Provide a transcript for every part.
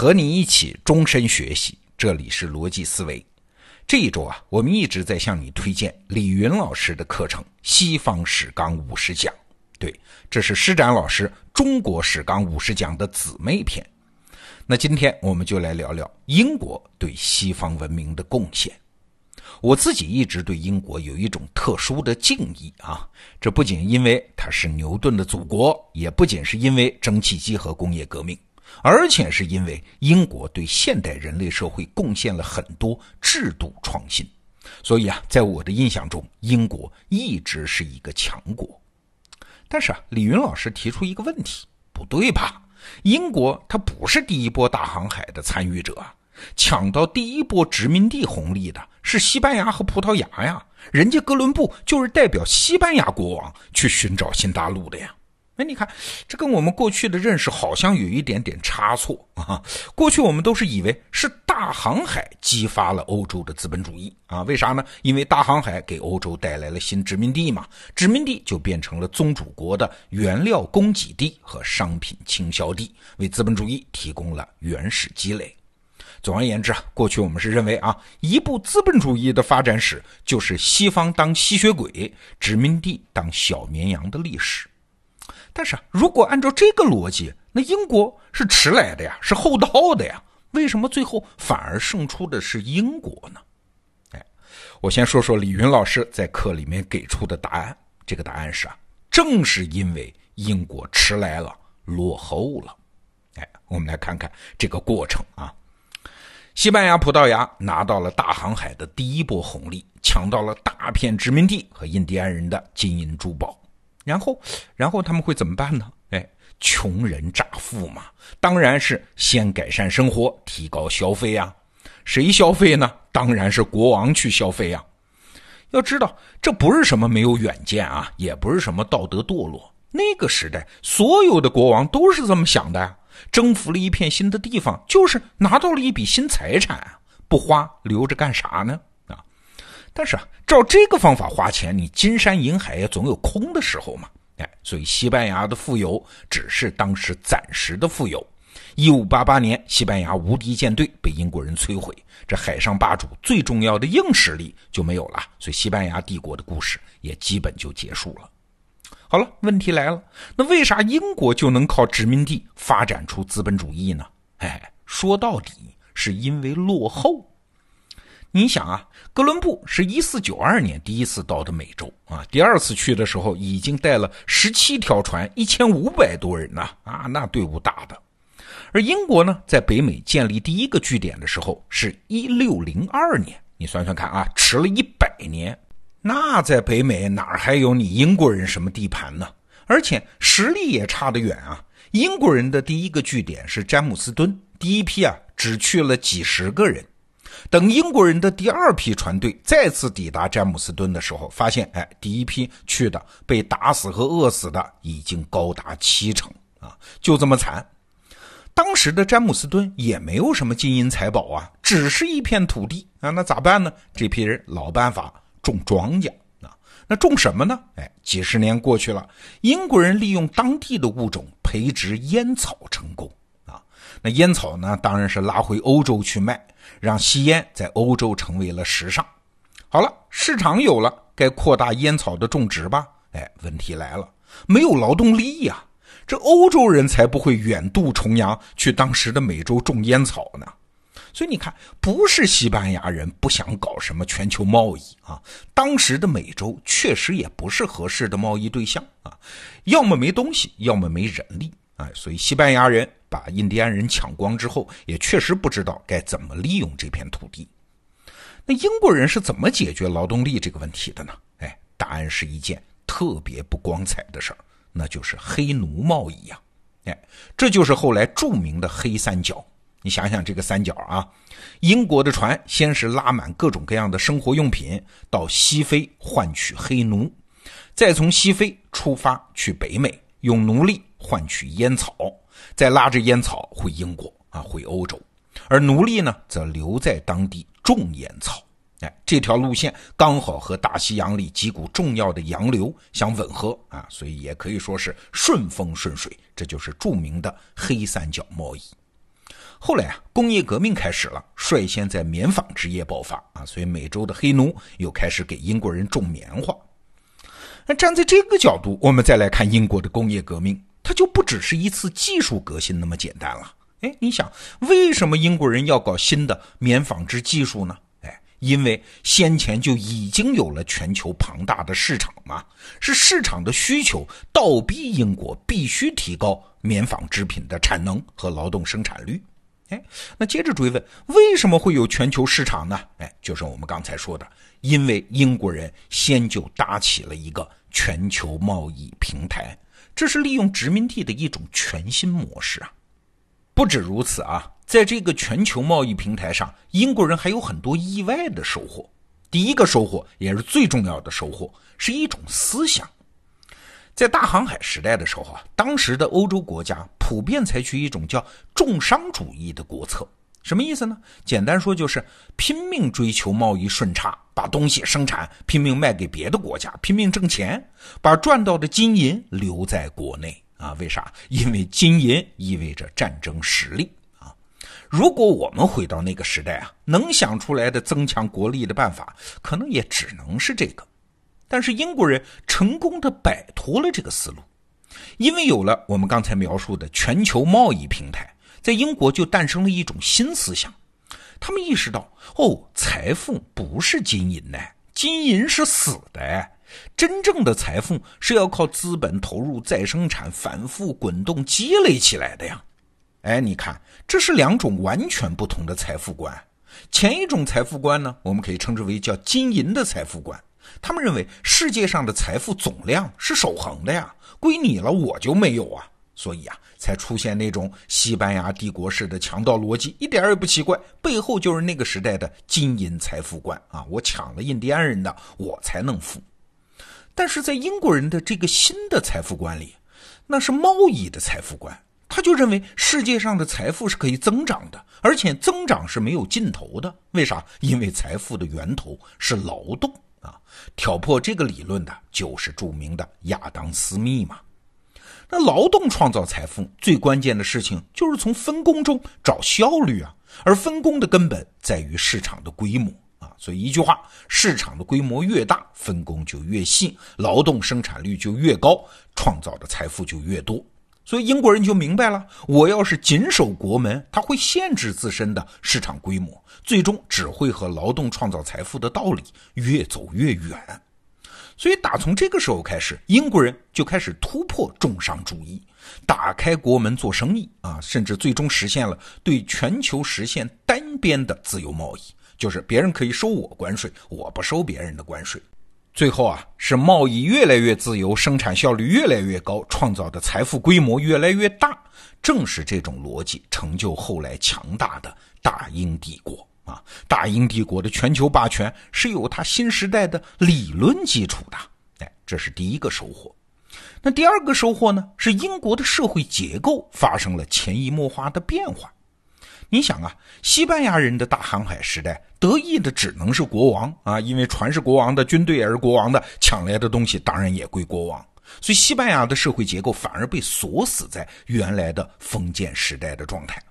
和你一起终身学习，这里是逻辑思维。这一周啊，我们一直在向你推荐李云老师的课程《西方史纲五十讲》。对，这是施展老师《中国史纲五十讲》的姊妹篇。那今天我们就来聊聊英国对西方文明的贡献。我自己一直对英国有一种特殊的敬意啊，这不仅因为它是牛顿的祖国，也不仅是因为蒸汽机和工业革命。而且是因为英国对现代人类社会贡献了很多制度创新，所以啊，在我的印象中，英国一直是一个强国。但是啊，李云老师提出一个问题，不对吧？英国它不是第一波大航海的参与者，抢到第一波殖民地红利的是西班牙和葡萄牙呀，人家哥伦布就是代表西班牙国王去寻找新大陆的呀。哎，你看，这跟我们过去的认识好像有一点点差错啊！过去我们都是以为是大航海激发了欧洲的资本主义啊？为啥呢？因为大航海给欧洲带来了新殖民地嘛，殖民地就变成了宗主国的原料供给地和商品倾销地，为资本主义提供了原始积累。总而言之啊，过去我们是认为啊，一部资本主义的发展史就是西方当吸血鬼，殖民地当小绵羊的历史。但是，如果按照这个逻辑，那英国是迟来的呀，是后到的呀，为什么最后反而胜出的是英国呢？哎，我先说说李云老师在课里面给出的答案。这个答案是啊，正是因为英国迟来了，落后了。哎，我们来看看这个过程啊。西班牙、葡萄牙拿到了大航海的第一波红利，抢到了大片殖民地和印第安人的金银珠宝。然后，然后他们会怎么办呢？哎，穷人乍富嘛，当然是先改善生活，提高消费呀。谁消费呢？当然是国王去消费呀。要知道，这不是什么没有远见啊，也不是什么道德堕落。那个时代，所有的国王都是这么想的。征服了一片新的地方，就是拿到了一笔新财产啊，不花留着干啥呢？但是啊，照这个方法花钱，你金山银海也总有空的时候嘛。哎，所以西班牙的富有只是当时暂时的富有。一五八八年，西班牙无敌舰队被英国人摧毁，这海上霸主最重要的硬实力就没有了，所以西班牙帝国的故事也基本就结束了。好了，问题来了，那为啥英国就能靠殖民地发展出资本主义呢？哎，说到底是因为落后。你想啊，哥伦布是一四九二年第一次到的美洲啊，第二次去的时候已经带了十七条船，一千五百多人呢啊，那队伍大的。而英国呢，在北美建立第一个据点的时候是一六零二年，你算算看啊，迟了一百年。那在北美哪还有你英国人什么地盘呢？而且实力也差得远啊。英国人的第一个据点是詹姆斯敦，第一批啊只去了几十个人。等英国人的第二批船队再次抵达詹姆斯敦的时候，发现，哎，第一批去的被打死和饿死的已经高达七成啊，就这么惨。当时的詹姆斯敦也没有什么金银财宝啊，只是一片土地啊，那咋办呢？这批人老办法，种庄稼啊。那种什么呢？哎，几十年过去了，英国人利用当地的物种培植烟草成功啊。那烟草呢，当然是拉回欧洲去卖。让吸烟在欧洲成为了时尚。好了，市场有了，该扩大烟草的种植吧？哎，问题来了，没有劳动力呀！这欧洲人才不会远渡重洋去当时的美洲种烟草呢。所以你看，不是西班牙人不想搞什么全球贸易啊，当时的美洲确实也不是合适的贸易对象啊，要么没东西，要么没人力。哎，所以西班牙人把印第安人抢光之后，也确实不知道该怎么利用这片土地。那英国人是怎么解决劳动力这个问题的呢？哎，答案是一件特别不光彩的事儿，那就是黑奴贸易呀。哎，这就是后来著名的黑三角。你想想这个三角啊，英国的船先是拉满各种各样的生活用品到西非换取黑奴，再从西非出发去北美用奴隶。换取烟草，再拉着烟草回英国啊，回欧洲，而奴隶呢，则留在当地种烟草。哎，这条路线刚好和大西洋里几股重要的洋流相吻合啊，所以也可以说是顺风顺水。这就是著名的黑三角贸易。后来啊，工业革命开始了，率先在棉纺织业爆发啊，所以美洲的黑奴又开始给英国人种棉花。那站在这个角度，我们再来看英国的工业革命，它就不只是一次技术革新那么简单了。哎，你想，为什么英国人要搞新的棉纺织技术呢？哎，因为先前就已经有了全球庞大的市场嘛，是市场的需求倒逼英国必须提高棉纺织品的产能和劳动生产率。哎，那接着追问，为什么会有全球市场呢？哎，就是我们刚才说的，因为英国人先就搭起了一个全球贸易平台，这是利用殖民地的一种全新模式啊。不止如此啊，在这个全球贸易平台上，英国人还有很多意外的收获。第一个收获，也是最重要的收获，是一种思想。在大航海时代的时候啊，当时的欧洲国家普遍采取一种叫重商主义的国策，什么意思呢？简单说就是拼命追求贸易顺差，把东西生产，拼命卖给别的国家，拼命挣钱，把赚到的金银留在国内啊？为啥？因为金银意味着战争实力啊！如果我们回到那个时代啊，能想出来的增强国力的办法，可能也只能是这个。但是英国人成功的摆脱了这个思路，因为有了我们刚才描述的全球贸易平台，在英国就诞生了一种新思想。他们意识到，哦，财富不是金银的，金银是死的，真正的财富是要靠资本投入再生产、反复滚动积累起来的呀。哎，你看，这是两种完全不同的财富观。前一种财富观呢，我们可以称之为叫金银的财富观。他们认为世界上的财富总量是守恒的呀，归你了我就没有啊，所以啊，才出现那种西班牙帝国式的强盗逻辑，一点也不奇怪，背后就是那个时代的金银财富观啊，我抢了印第安人的，我才能富。但是在英国人的这个新的财富观里，那是贸易的财富观，他就认为世界上的财富是可以增长的，而且增长是没有尽头的。为啥？因为财富的源头是劳动。啊，挑破这个理论的就是著名的亚当·斯密嘛。那劳动创造财富最关键的事情就是从分工中找效率啊，而分工的根本在于市场的规模啊。所以一句话，市场的规模越大，分工就越细，劳动生产率就越高，创造的财富就越多。所以英国人就明白了，我要是紧守国门，他会限制自身的市场规模，最终只会和劳动创造财富的道理越走越远。所以打从这个时候开始，英国人就开始突破重商主义，打开国门做生意啊，甚至最终实现了对全球实现单边的自由贸易，就是别人可以收我关税，我不收别人的关税。最后啊，是贸易越来越自由，生产效率越来越高，创造的财富规模越来越大。正是这种逻辑成就后来强大的大英帝国啊！大英帝国的全球霸权是有它新时代的理论基础的。哎，这是第一个收获。那第二个收获呢？是英国的社会结构发生了潜移默化的变化。你想啊，西班牙人的大航海时代得意的只能是国王啊，因为船是国王的，军队也是国王的，抢来的东西当然也归国王。所以西班牙的社会结构反而被锁死在原来的封建时代的状态。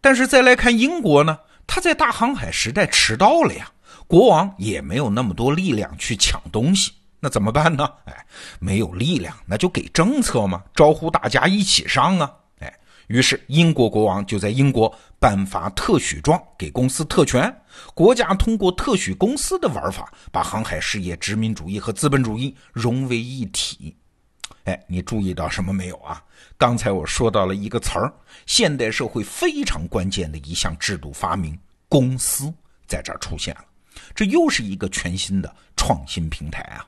但是再来看英国呢，他在大航海时代迟到了呀，国王也没有那么多力量去抢东西，那怎么办呢？哎，没有力量，那就给政策嘛，招呼大家一起上啊。于是，英国国王就在英国颁发特许状，给公司特权。国家通过特许公司的玩法，把航海事业、殖民主义和资本主义融为一体。哎，你注意到什么没有啊？刚才我说到了一个词儿，现代社会非常关键的一项制度发明——公司，在这儿出现了。这又是一个全新的创新平台啊！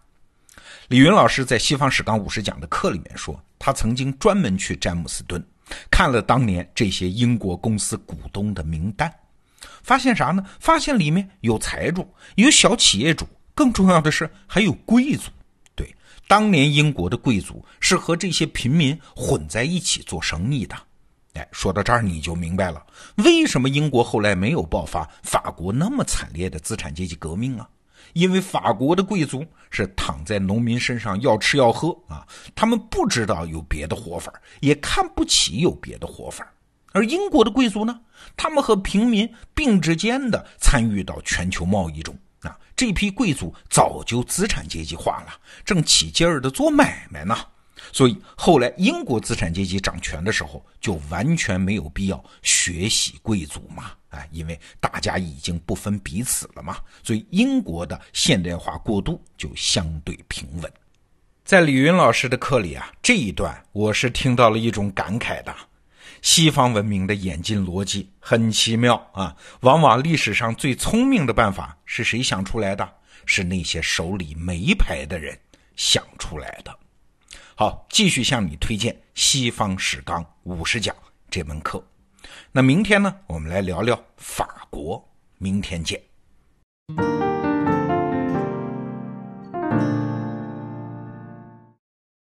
李云老师在《西方史纲五十讲》的课里面说，他曾经专门去詹姆斯敦。看了当年这些英国公司股东的名单，发现啥呢？发现里面有财主，有小企业主，更重要的是还有贵族。当年英国的贵族是和这些平民混在一起做生意的。哎，说到这儿你就明白了，为什么英国后来没有爆发法国那么惨烈的资产阶级革命啊？因为法国的贵族是躺在农民身上要吃要喝啊，他们不知道有别的活法，也看不起有别的活法。而英国的贵族呢，他们和平民并之间的参与到全球贸易中。这批贵族早就资产阶级化了，正起劲儿的做买卖呢。所以后来英国资产阶级掌权的时候，就完全没有必要学习贵族嘛，哎，因为大家已经不分彼此了嘛，所以英国的现代化过渡就相对平稳。在李云老师的课里啊，这一段我是听到了一种感慨的：西方文明的演进逻辑很奇妙啊，往往历史上最聪明的办法是谁想出来的？是那些手里没牌的人想出来的。好，继续向你推荐《西方史纲五十讲》这门课。那明天呢，我们来聊聊法国。明天见。